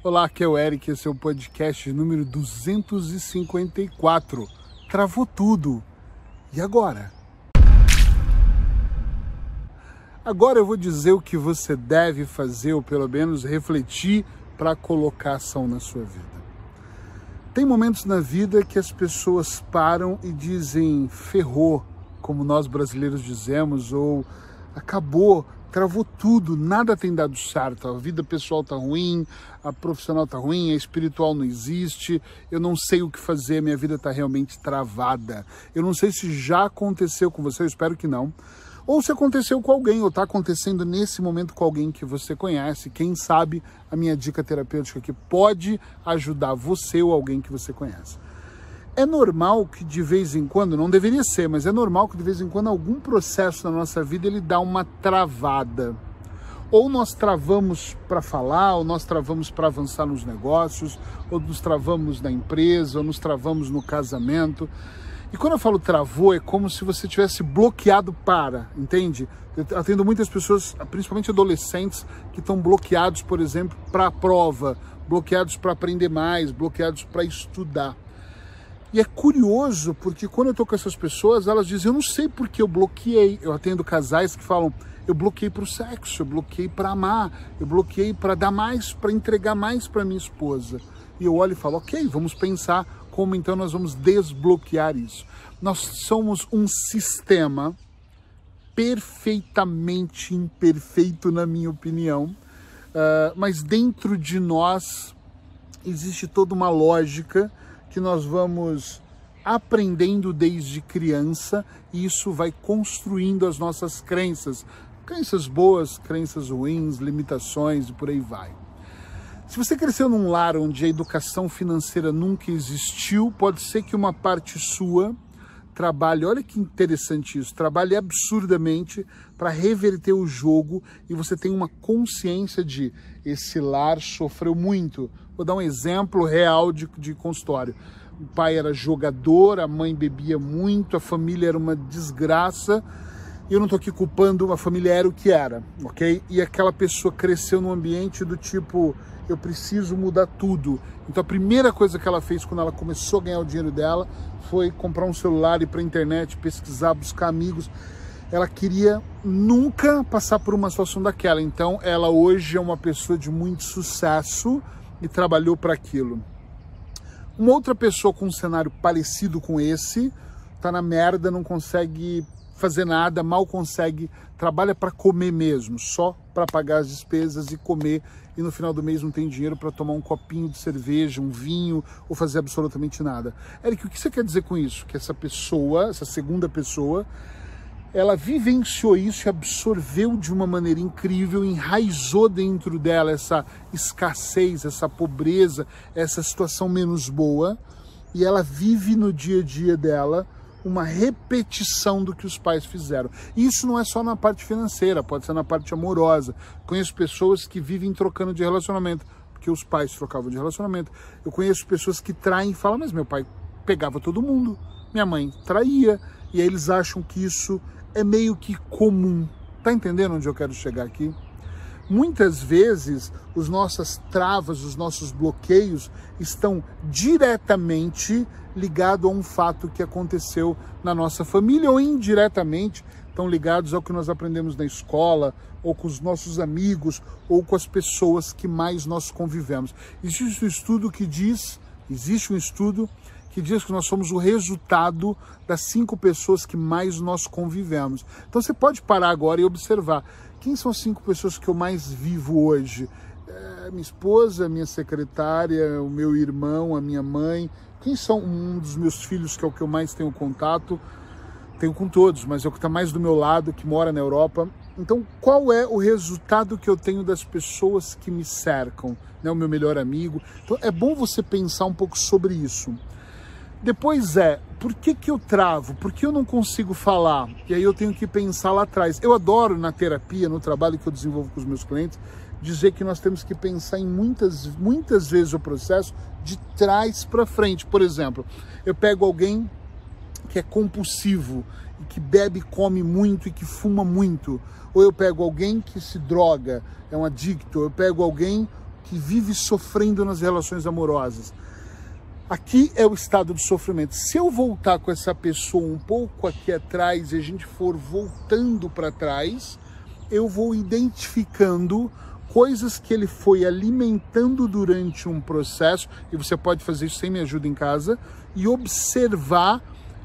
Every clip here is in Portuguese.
Olá, aqui é o Eric, esse é o podcast número 254. Travou tudo. E agora? Agora eu vou dizer o que você deve fazer, ou pelo menos refletir para colocar ação na sua vida. Tem momentos na vida que as pessoas param e dizem ferrou, como nós brasileiros dizemos, ou acabou, travou tudo, nada tem dado certo. A vida pessoal tá ruim, a profissional tá ruim, a espiritual não existe, eu não sei o que fazer, minha vida tá realmente travada. Eu não sei se já aconteceu com você, eu espero que não. Ou se aconteceu com alguém, ou está acontecendo nesse momento com alguém que você conhece. Quem sabe a minha dica terapêutica aqui pode ajudar você ou alguém que você conhece. É normal que de vez em quando, não deveria ser, mas é normal que de vez em quando algum processo na nossa vida ele dá uma travada. Ou nós travamos para falar, ou nós travamos para avançar nos negócios, ou nos travamos na empresa, ou nos travamos no casamento. E quando eu falo travou, é como se você tivesse bloqueado para, entende? Eu atendo muitas pessoas, principalmente adolescentes, que estão bloqueados, por exemplo, para a prova, bloqueados para aprender mais, bloqueados para estudar. E é curioso porque quando eu tô com essas pessoas, elas dizem: Eu não sei porque eu bloqueei. Eu atendo casais que falam: Eu bloqueei para o sexo, eu bloqueei para amar, eu bloqueei para dar mais, para entregar mais para minha esposa. E eu olho e falo: Ok, vamos pensar como então nós vamos desbloquear isso. Nós somos um sistema perfeitamente imperfeito, na minha opinião, uh, mas dentro de nós existe toda uma lógica que nós vamos aprendendo desde criança e isso vai construindo as nossas crenças. Crenças boas, crenças ruins, limitações e por aí vai. Se você cresceu num lar onde a educação financeira nunca existiu, pode ser que uma parte sua trabalhe, olha que interessante isso, trabalhe absurdamente para reverter o jogo e você tem uma consciência de esse lar sofreu muito. Vou dar um exemplo real de, de consultório. O pai era jogador, a mãe bebia muito, a família era uma desgraça. E eu não estou aqui culpando, a família era o que era, ok? E aquela pessoa cresceu num ambiente do tipo, eu preciso mudar tudo. Então a primeira coisa que ela fez quando ela começou a ganhar o dinheiro dela foi comprar um celular, ir para a internet, pesquisar, buscar amigos. Ela queria nunca passar por uma situação daquela. Então ela hoje é uma pessoa de muito sucesso e trabalhou para aquilo. Uma outra pessoa com um cenário parecido com esse tá na merda, não consegue fazer nada, mal consegue, trabalha para comer mesmo, só para pagar as despesas e comer e no final do mês não tem dinheiro para tomar um copinho de cerveja, um vinho ou fazer absolutamente nada. Eric, o que você quer dizer com isso? Que essa pessoa, essa segunda pessoa, ela vivenciou isso e absorveu de uma maneira incrível, enraizou dentro dela essa escassez, essa pobreza, essa situação menos boa, e ela vive no dia a dia dela uma repetição do que os pais fizeram. Isso não é só na parte financeira, pode ser na parte amorosa. Conheço pessoas que vivem trocando de relacionamento, porque os pais trocavam de relacionamento. Eu conheço pessoas que traem e falam, mas meu pai pegava todo mundo, minha mãe traía, e aí eles acham que isso é meio que comum. Tá entendendo onde eu quero chegar aqui? Muitas vezes, os nossas travas, os nossos bloqueios estão diretamente ligados a um fato que aconteceu na nossa família ou indiretamente estão ligados ao que nós aprendemos na escola, ou com os nossos amigos, ou com as pessoas que mais nós convivemos. Existe um estudo que diz, existe um estudo que diz que nós somos o resultado das cinco pessoas que mais nós convivemos. Então você pode parar agora e observar quem são as cinco pessoas que eu mais vivo hoje? É, minha esposa, minha secretária, o meu irmão, a minha mãe. Quem são um dos meus filhos que é o que eu mais tenho contato? Tenho com todos, mas é o que está mais do meu lado, que mora na Europa. Então, qual é o resultado que eu tenho das pessoas que me cercam? Né? O meu melhor amigo. Então, é bom você pensar um pouco sobre isso. Depois é, por que, que eu travo? Por que eu não consigo falar? E aí eu tenho que pensar lá atrás. Eu adoro na terapia, no trabalho que eu desenvolvo com os meus clientes, dizer que nós temos que pensar em muitas, muitas vezes o processo de trás para frente. Por exemplo, eu pego alguém que é compulsivo e que bebe, come muito e que fuma muito. Ou eu pego alguém que se droga, é um adicto. Eu pego alguém que vive sofrendo nas relações amorosas. Aqui é o estado de sofrimento. Se eu voltar com essa pessoa um pouco aqui atrás e a gente for voltando para trás, eu vou identificando coisas que ele foi alimentando durante um processo, e você pode fazer isso sem me ajuda em casa, e observar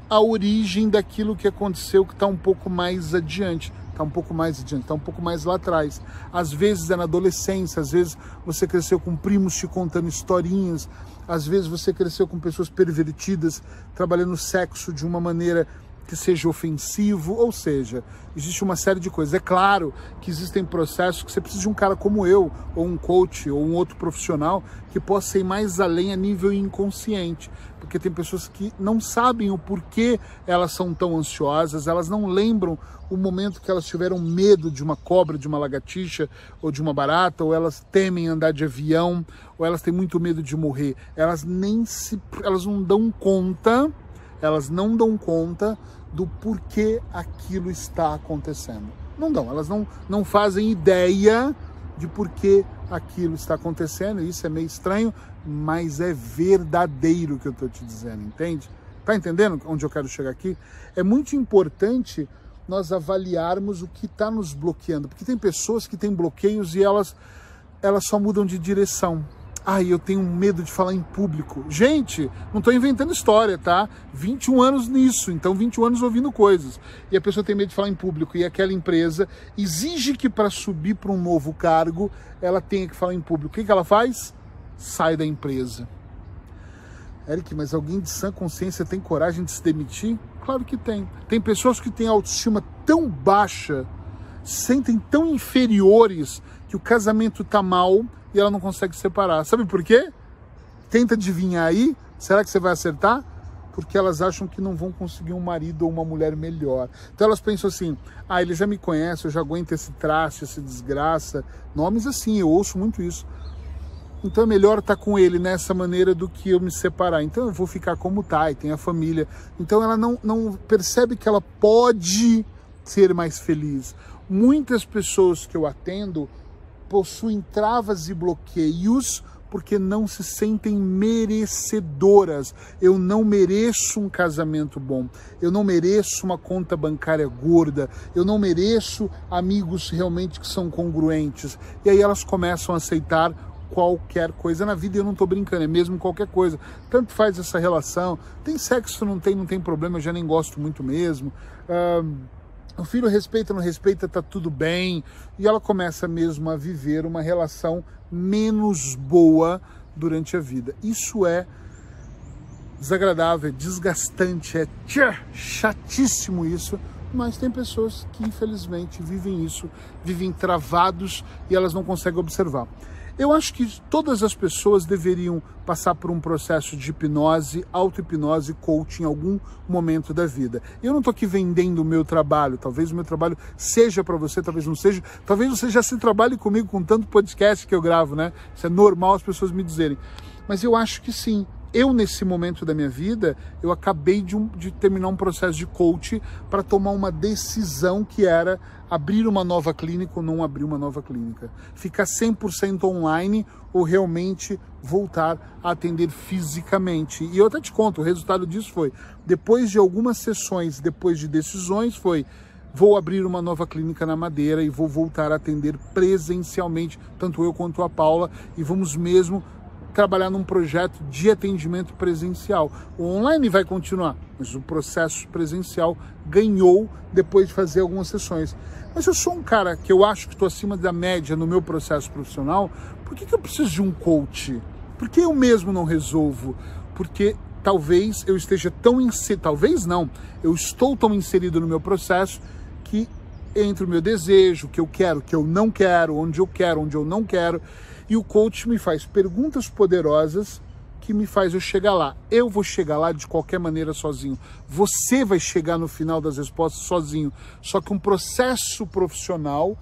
a origem daquilo que aconteceu que está um pouco mais adiante está um pouco mais adiante, está um pouco mais lá atrás. Às vezes é na adolescência, às vezes você cresceu com primos te contando historinhas, às vezes você cresceu com pessoas pervertidas, trabalhando sexo de uma maneira que seja ofensivo, ou seja, existe uma série de coisas. É claro que existem processos que você precisa de um cara como eu, ou um coach, ou um outro profissional que possa ir mais além a nível inconsciente, porque tem pessoas que não sabem o porquê elas são tão ansiosas, elas não lembram o momento que elas tiveram medo de uma cobra, de uma lagartixa ou de uma barata, ou elas temem andar de avião, ou elas têm muito medo de morrer. Elas nem se elas não dão conta, elas não dão conta do porquê aquilo está acontecendo. Não dão, elas não, não fazem ideia de por que aquilo está acontecendo. Isso é meio estranho, mas é verdadeiro o que eu estou te dizendo, entende? Tá entendendo onde eu quero chegar aqui? É muito importante nós avaliarmos o que está nos bloqueando. Porque tem pessoas que têm bloqueios e elas, elas só mudam de direção. Ai, eu tenho medo de falar em público. Gente, não estou inventando história, tá? 21 anos nisso, então 21 anos ouvindo coisas. E a pessoa tem medo de falar em público e aquela empresa exige que para subir para um novo cargo ela tenha que falar em público. O que, que ela faz? Sai da empresa. Eric, mas alguém de sã consciência tem coragem de se demitir? Claro que tem. Tem pessoas que têm autoestima tão baixa, sentem tão inferiores que o casamento tá mal e ela não consegue separar. Sabe por quê? Tenta adivinhar aí. Será que você vai acertar? Porque elas acham que não vão conseguir um marido ou uma mulher melhor. Então elas pensam assim: ah, ele já me conhece, eu já aguento esse traste, essa desgraça. Nomes assim, eu ouço muito isso. Então é melhor estar tá com ele nessa maneira do que eu me separar. Então eu vou ficar como tá e tem a família. Então ela não, não percebe que ela pode ser mais feliz. Muitas pessoas que eu atendo possuem travas e bloqueios porque não se sentem merecedoras. Eu não mereço um casamento bom, eu não mereço uma conta bancária gorda, eu não mereço amigos realmente que são congruentes. E aí elas começam a aceitar qualquer coisa na vida, eu não estou brincando, é mesmo qualquer coisa. Tanto faz essa relação, tem sexo, não tem, não tem problema, eu já nem gosto muito mesmo. Uh, o filho respeita, não respeita, tá tudo bem. E ela começa mesmo a viver uma relação menos boa durante a vida. Isso é desagradável, é desgastante, é tchá, chatíssimo isso, mas tem pessoas que infelizmente vivem isso, vivem travados e elas não conseguem observar. Eu acho que todas as pessoas deveriam passar por um processo de hipnose, auto-hipnose, coaching em algum momento da vida. Eu não estou aqui vendendo o meu trabalho, talvez o meu trabalho seja para você, talvez não seja, talvez você já se trabalhe comigo com tanto podcast que eu gravo, né? Isso é normal as pessoas me dizerem. Mas eu acho que sim, eu, nesse momento da minha vida, eu acabei de, um, de terminar um processo de coach para tomar uma decisão que era abrir uma nova clínica ou não abrir uma nova clínica. Ficar 100% online ou realmente voltar a atender fisicamente. E eu até te conto, o resultado disso foi, depois de algumas sessões, depois de decisões, foi vou abrir uma nova clínica na Madeira e vou voltar a atender presencialmente, tanto eu quanto a Paula, e vamos mesmo trabalhar num projeto de atendimento presencial. O online vai continuar, mas o processo presencial ganhou depois de fazer algumas sessões. Mas eu sou um cara que eu acho que estou acima da média no meu processo profissional, por que, que eu preciso de um coach? Por que eu mesmo não resolvo? Porque talvez eu esteja tão inserido, talvez não, eu estou tão inserido no meu processo que entre o meu desejo, o que eu quero, o que eu não quero, onde eu quero, onde eu não quero, e o coach me faz perguntas poderosas que me faz eu chegar lá. Eu vou chegar lá de qualquer maneira sozinho. Você vai chegar no final das respostas sozinho. Só que um processo profissional,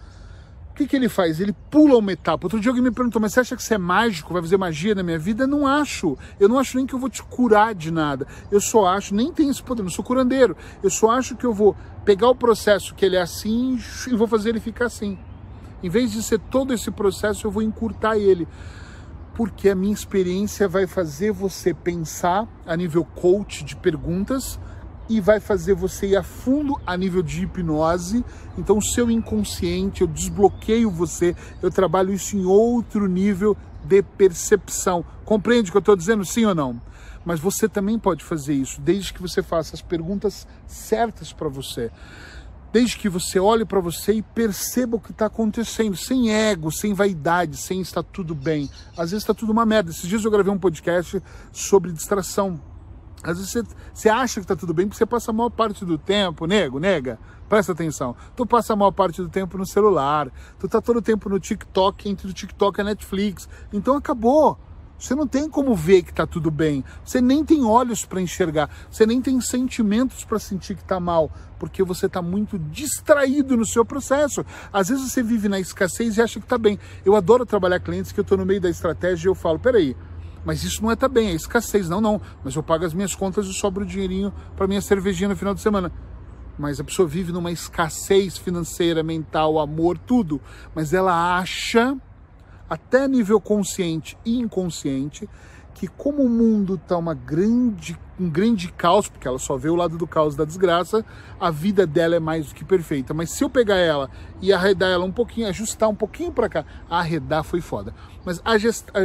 o que, que ele faz? Ele pula uma etapa. Outro dia alguém me perguntou, mas você acha que você é mágico, vai fazer magia na minha vida? Não acho. Eu não acho nem que eu vou te curar de nada. Eu só acho, nem tem esse poder, não sou curandeiro. Eu só acho que eu vou pegar o processo que ele é assim e vou fazer ele ficar assim. Em vez de ser todo esse processo, eu vou encurtar ele. porque a minha experiência vai fazer você pensar a nível coach de perguntas e vai fazer você ir a fundo a nível de hipnose. Então, o seu inconsciente, eu desbloqueio você, eu trabalho isso em outro nível de percepção. Compreende o que eu estou dizendo, sim ou não? Mas você também pode fazer isso, desde que você faça as perguntas certas para você. Desde que você olhe para você e perceba o que está acontecendo, sem ego, sem vaidade, sem estar tudo bem. Às vezes está tudo uma merda. Esses dias eu gravei um podcast sobre distração. Às vezes você, você acha que está tudo bem porque você passa a maior parte do tempo, nego, nega, presta atenção. Tu passa a maior parte do tempo no celular, tu tá todo o tempo no TikTok, entre o TikTok e a Netflix. Então acabou. Você não tem como ver que está tudo bem. Você nem tem olhos para enxergar. Você nem tem sentimentos para sentir que está mal, porque você está muito distraído no seu processo. Às vezes você vive na escassez e acha que está bem. Eu adoro trabalhar clientes que eu estou no meio da estratégia e eu falo, peraí, mas isso não é tá bem, é escassez. Não, não. Mas eu pago as minhas contas e sobra o dinheirinho para minha cervejinha no final de semana. Mas a pessoa vive numa escassez financeira, mental, amor, tudo. Mas ela acha até nível consciente e inconsciente, que como o mundo está uma grande, um grande caos, porque ela só vê o lado do caos da desgraça, a vida dela é mais do que perfeita. Mas se eu pegar ela e arredar ela um pouquinho, ajustar um pouquinho para cá, arredar foi foda. Mas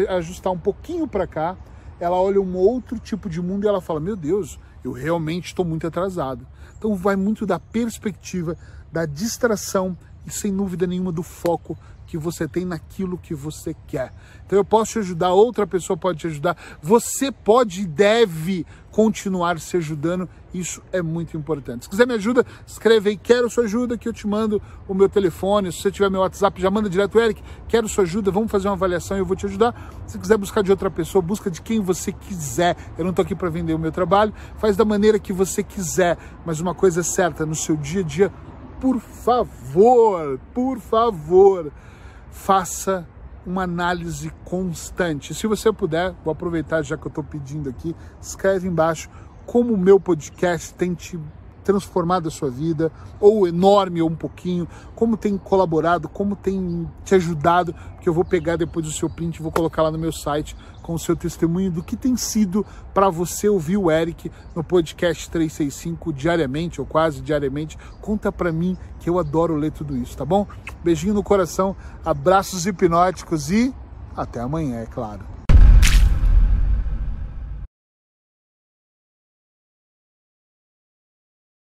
ajustar um pouquinho para cá, ela olha um outro tipo de mundo e ela fala: Meu Deus, eu realmente estou muito atrasado. Então vai muito da perspectiva, da distração e sem dúvida nenhuma do foco que você tem naquilo que você quer. Então eu posso te ajudar, outra pessoa pode te ajudar, você pode e deve continuar se ajudando, isso é muito importante. Se quiser me ajuda, escreve aí, quero sua ajuda, que eu te mando o meu telefone, se você tiver meu WhatsApp, já manda direto, Eric, quero sua ajuda, vamos fazer uma avaliação e eu vou te ajudar. Se quiser buscar de outra pessoa, busca de quem você quiser, eu não estou aqui para vender o meu trabalho, faz da maneira que você quiser, mas uma coisa é certa, no seu dia a dia, por favor, por favor, faça uma análise constante. Se você puder, vou aproveitar já que eu estou pedindo aqui, escreve embaixo como o meu podcast tem te transformado a sua vida, ou enorme ou um pouquinho, como tem colaborado, como tem te ajudado, que eu vou pegar depois o seu print e vou colocar lá no meu site com o seu testemunho do que tem sido para você ouvir o Eric no podcast 365 diariamente ou quase diariamente. Conta para mim que eu adoro ler tudo isso, tá bom? Beijinho no coração, abraços hipnóticos e até amanhã, é claro.